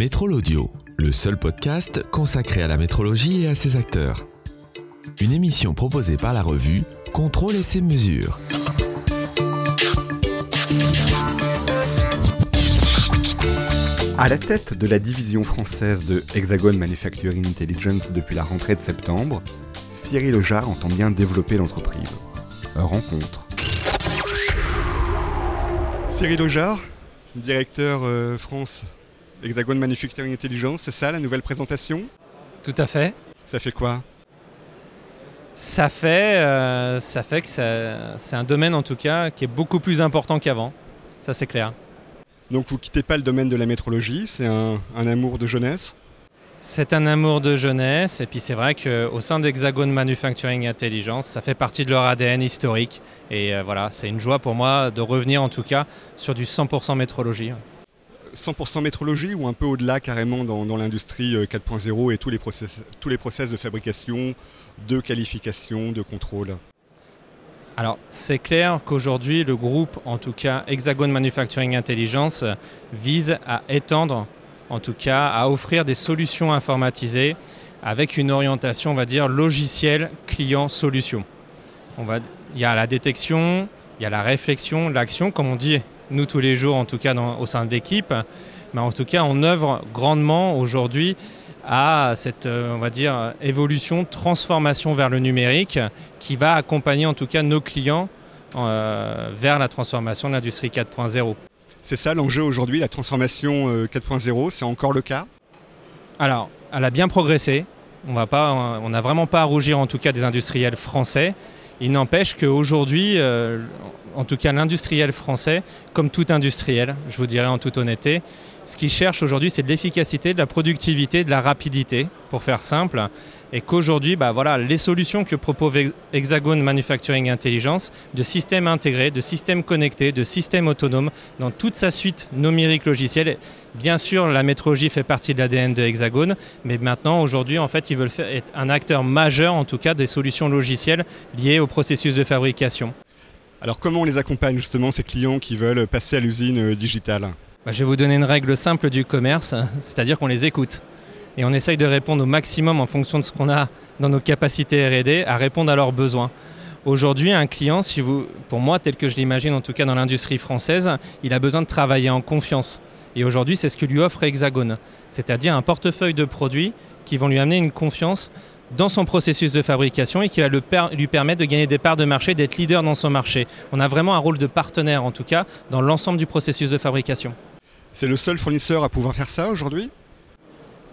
Métrol Audio, le seul podcast consacré à la métrologie et à ses acteurs. Une émission proposée par la revue Contrôle et ses mesures. À la tête de la division française de Hexagon Manufacturing Intelligence depuis la rentrée de septembre, Cyril Ojard entend bien développer l'entreprise. Rencontre. Cyril Ojard, directeur euh, France Hexagon Manufacturing Intelligence, c'est ça la nouvelle présentation? Tout à fait. Ça fait quoi? Ça fait, euh, ça fait que c'est un domaine en tout cas qui est beaucoup plus important qu'avant. Ça c'est clair. Donc vous quittez pas le domaine de la métrologie, c'est un, un amour de jeunesse? C'est un amour de jeunesse et puis c'est vrai qu'au sein d'Hexagon Manufacturing Intelligence, ça fait partie de leur ADN historique. Et euh, voilà, c'est une joie pour moi de revenir en tout cas sur du 100% métrologie. 100% métrologie ou un peu au-delà carrément dans, l'industrie euh, 4.0 et tous les, process, tous les process de fabrication, de qualification, de contrôle? Alors, c'est clair qu'aujourd'hui, le groupe, en tout cas Hexagon Manufacturing Intelligence, euh, vise à étendre, en tout cas, à offrir des solutions informatisées avec une orientation, on va dire, logiciel, client, solution. Il y a la détection, il y a la réflexion, l'action, comme on dit nous tous les jours, en tout cas dans- au sein de l'équipe. Mais en tout cas, on œuvre grandement aujourd'hui à cette, euh, on va dire, évolution, transformation vers le numérique qui va accompagner en tout cas nos clients euh, vers la transformation de l'industrie 4.0. C'est ça l'enjeu aujourd'hui, la transformation euh, 4.0, c'est encore le cas? Alors, elle a bien progressé. On n'a vraiment pas à rougir en tout cas des industriels français. Il n'empêche qu'aujourd'hui, euh, en tout cas l'industriel français, comme tout industriel, je vous dirais en toute honnêteté, ce qu'il cherche aujourd'hui, c'est de l'efficacité, de la productivité, de la rapidité, pour faire simple. Et qu'aujourd'hui, bah voilà, les solutions que propose Hex- Hexagon Manufacturing Intelligence, de systèmes intégrés, de systèmes connectés, de systèmes autonomes, dans toute sa suite numérique logicielle. Bien sûr, la métrologie fait partie de l'ADN de Hexagon, mais maintenant, aujourd'hui, en fait, ils veulent être un acteur majeur, en tout cas, des solutions logicielles liées au processus de fabrication. Alors comment on les accompagne justement ces clients qui veulent passer à l'usine euh, digitale? Bah, je vais vous donner une règle simple du commerce, c'est-à-dire qu'on les écoute. Et on essaye de répondre au maximum en fonction de ce qu'on a dans nos capacités RD à répondre à leurs besoins. Aujourd'hui, un client, si vous, pour moi, tel que je l'imagine en tout cas dans l'industrie française, il a besoin de travailler en confiance. Et aujourd'hui, c'est ce que lui offre Hexagone, c'est-à-dire un portefeuille de produits qui vont lui amener une confiance dans son processus de fabrication et qui va le per- lui permettre de gagner des parts de marché, d'être leader dans son marché. On a vraiment un rôle de partenaire, en tout cas, dans l'ensemble du processus de fabrication. C'est le seul fournisseur à pouvoir faire ça aujourd'hui?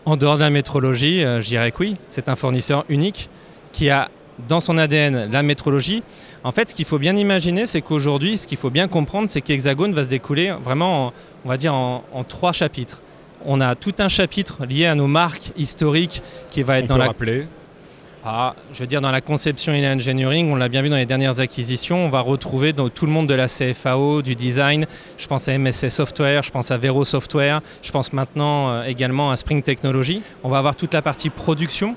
En dehors de la métrologie, euh, je dirais que oui, c'est un fournisseur unique qui a dans son ADN la métrologie. En fait, ce qu'il faut bien imaginer, c'est qu'aujourd'hui, ce qu'il faut bien comprendre, c'est qu'Hexagone va se découler vraiment, en- on va dire, en, en trois chapitres. On a tout un chapitre lié à nos marques historiques qui va être On dans peut la rappeler ah, je veux dire, dans la conception et l'engineering, on l'a bien vu dans les dernières acquisitions, on va retrouver dans tout le monde de la CFAO, du design. Je pense à MSC Software, je pense à Vero Software, je pense maintenant euh, également à Spring Technology. On va avoir toute la partie production,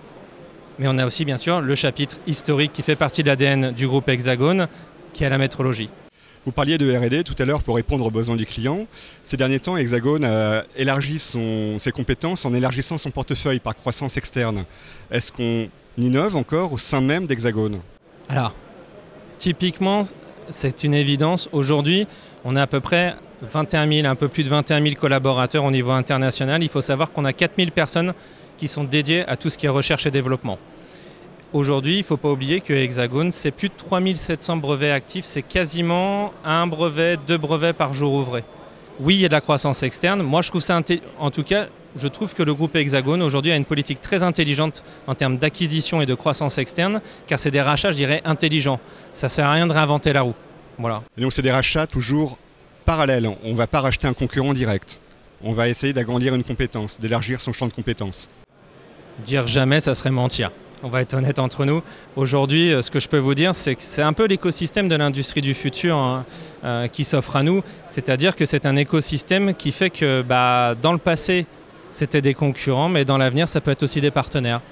mais on a aussi bien sûr le chapitre historique qui fait partie de l'ADN du groupe Hexagone, qui est la métrologie. Vous parliez de R&D tout à l'heure pour répondre aux besoins du client. Ces derniers temps, Hexagon a élargi son- ses compétences en élargissant son portefeuille par croissance externe. Est-ce qu'on innove encore au sein même d'Hexagon Alors, typiquement, c'est une évidence. Aujourd'hui, on a à peu près 21 000, un peu plus de 21 000 collaborateurs au niveau international. Il faut savoir qu'on a 4 000 personnes qui sont dédiées à tout ce qui est recherche et développement. Aujourd'hui, il ne faut pas oublier que Hexagone, c'est plus de 3 700 brevets actifs. C'est quasiment un brevet, deux brevets par jour ouvré. Oui, il y a de la croissance externe. Moi, je trouve ça, en tout cas, je trouve que le groupe Hexagone aujourd'hui a une politique très intelligente en termes d'acquisition et de croissance externe, car c'est des rachats, je dirais, intelligents. Ça sert à rien de réinventer la roue. Voilà. Et donc c'est des rachats toujours parallèles. On ne va pas racheter un concurrent direct. On va essayer d'agrandir une compétence, d'élargir son champ de compétences. Dire jamais, ça serait mentir. On va être honnête entre nous. Aujourd'hui, euh, ce que je peux vous dire, c'est que c'est un peu l'écosystème de l'industrie du futur hein, euh, qui s'offre à nous. C'est-à-dire que c'est un écosystème qui fait que bah, dans le passé, c'était des concurrents, mais dans l'avenir, ça peut être aussi des partenaires.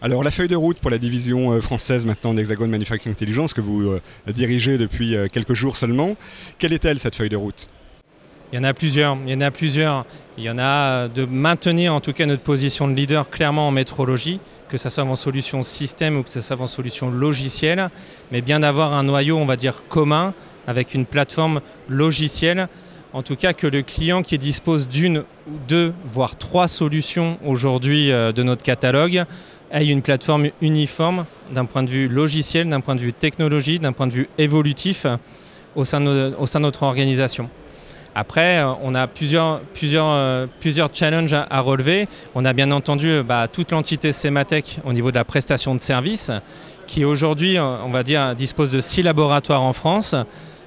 Alors la feuille de route pour la division euh, française maintenant d'Hexagon Manufacturing Intelligence que vous dirigez depuis quelques jours seulement, quelle est-elle cette feuille de route? Il y en a plusieurs. Il y en a plusieurs. Il y en a de maintenir en tout cas notre position de leader clairement en métrologie, que ce soit en solution système ou que ce soit en solution logicielle, mais bien d'avoir un noyau, on va dire, commun avec une plateforme logicielle. En tout cas, que le client qui dispose d'une deux, voire trois solutions aujourd'hui euh, de notre catalogue ait une plateforme uniforme d'un point de vue logiciel, d'un point de vue technologie, d'un point de vue évolutif au sein de, au sein de notre organisation. Après, euh, on a plusieurs, plusieurs, euh, plusieurs challenges à, relever. On a bien entendu bah, toute l'entité Sematech au niveau de la prestation de services, qui aujourd'hui, on va dire, dispose de six laboratoires en France.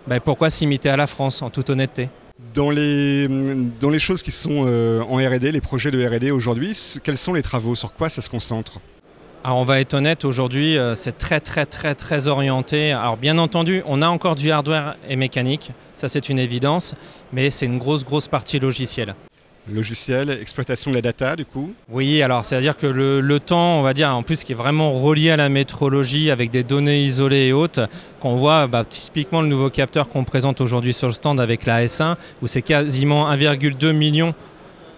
Bah, pourquoi s'imiter à la France, en toute honnêteté? Dans les, dans les choses qui sont euh, en RD, les projets de RD aujourd'hui, quels sont les travaux? Sur quoi ça se concentre? Alors on va être honnête, aujourd'hui euh, c'est très très très très orienté. Alors bien entendu, on a encore du hardware et mécanique, ça c'est une évidence, mais c'est une grosse grosse partie logicielle. Logiciel, exploitation de la data du coup? Oui, alors c'est-à-dire que le, temps, on va dire, en plus qui est vraiment relié à la métrologie avec des données isolées et hautes, qu'on voit bah, typiquement le nouveau capteur qu'on présente aujourd'hui sur le stand avec la S1, où c'est quasiment 1,2 million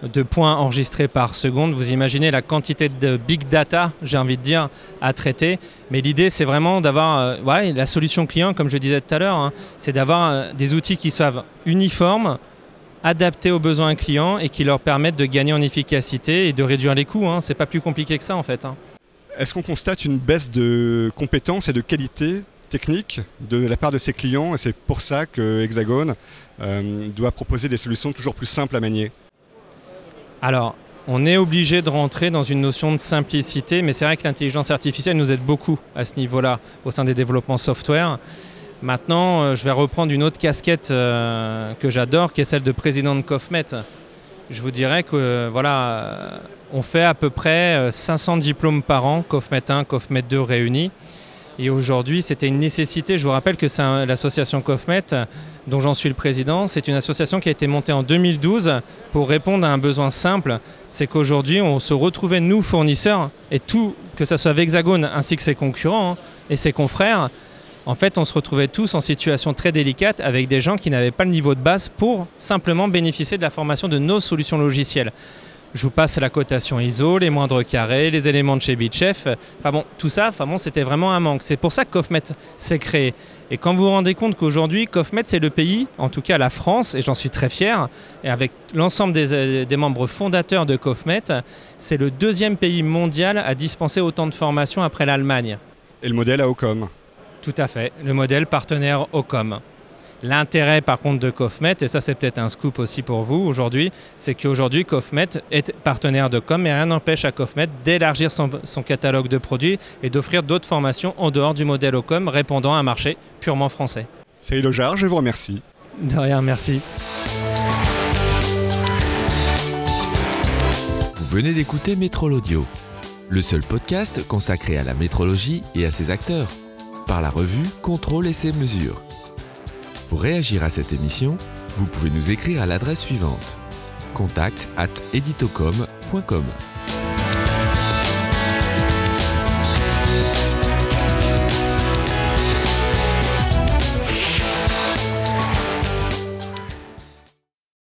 de points enregistrés par seconde. Vous imaginez la quantité de big data, j'ai envie de dire, à traiter. Mais l'idée, c'est vraiment d'avoir, euh, la solution client, comme je disais tout à l'heure, hein, c'est d'avoir euh, des outils qui soient uniformes, adaptés aux besoins clients et qui leur permettent de gagner en efficacité et de réduire les coûts. Hein. C'est pas plus compliqué que ça, en fait. Hein. Est-ce qu'on constate une baisse de compétences et de qualité technique de la part de ses clients c'est pour ça que Hexagon euh, doit proposer des solutions toujours plus simples à manier? Alors, on est obligé de rentrer dans une notion de simplicité, mais c'est vrai que l'intelligence artificielle nous aide beaucoup à ce niveau-là au sein des développements software. Maintenant, euh, je vais reprendre une autre casquette euh, que j'adore, qui est celle de président de COFMET. Je vous dirais que euh, voilà, on fait à peu près 500 diplômes par an, COFMET 1, COFMET 2 réunis. Et aujourd'hui, c'était une nécessité. Je vous rappelle que c'est l'association COFMET, dont j'en suis le président. C'est une association qui a été montée en 2012 pour répondre à un besoin simple. C'est qu'aujourd'hui, on se retrouvait, nous, fournisseurs, et tout, que ce soit Hexagone ainsi que ses concurrents hein, et ses confrères, en fait, on se retrouvait tous en situation très délicate avec des gens qui n'avaient pas le niveau de base pour simplement bénéficier de la formation de nos solutions logicielles. Je vous passe la cotation ISO, les moindres carrés, les éléments de chez BitChef. Enfin bon, tout ça, enfin bon, c'était vraiment un manque. C'est pour ça que COFMET s'est créé. Et quand vous vous rendez compte qu'aujourd'hui, COFMET, c'est le pays, en tout cas la France, et j'en suis très fier, et avec l'ensemble des, des, membres fondateurs de COFMET, c'est le deuxième pays mondial à dispenser autant de formations après l'Allemagne. Et le modèle à OCOM Tout à fait, le modèle partenaire OCOM. L'intérêt par contre de COFMET, et ça c'est peut-être un scoop aussi pour vous aujourd'hui, c'est qu'aujourd'hui COFMET est partenaire de Com, mais rien n'empêche à COFMET d'élargir son, catalogue de produits et d'offrir d'autres formations en dehors du modèle OCOM répondant à un marché purement français. C'est Elojar, je vous remercie. De rien, merci. Vous venez d'écouter Métrol Audio, le seul podcast consacré à la métrologie et à ses acteurs, par la revue Contrôle et ses mesures. Pour réagir à cette émission, vous pouvez nous écrire à l'adresse suivante contact at editocom.com.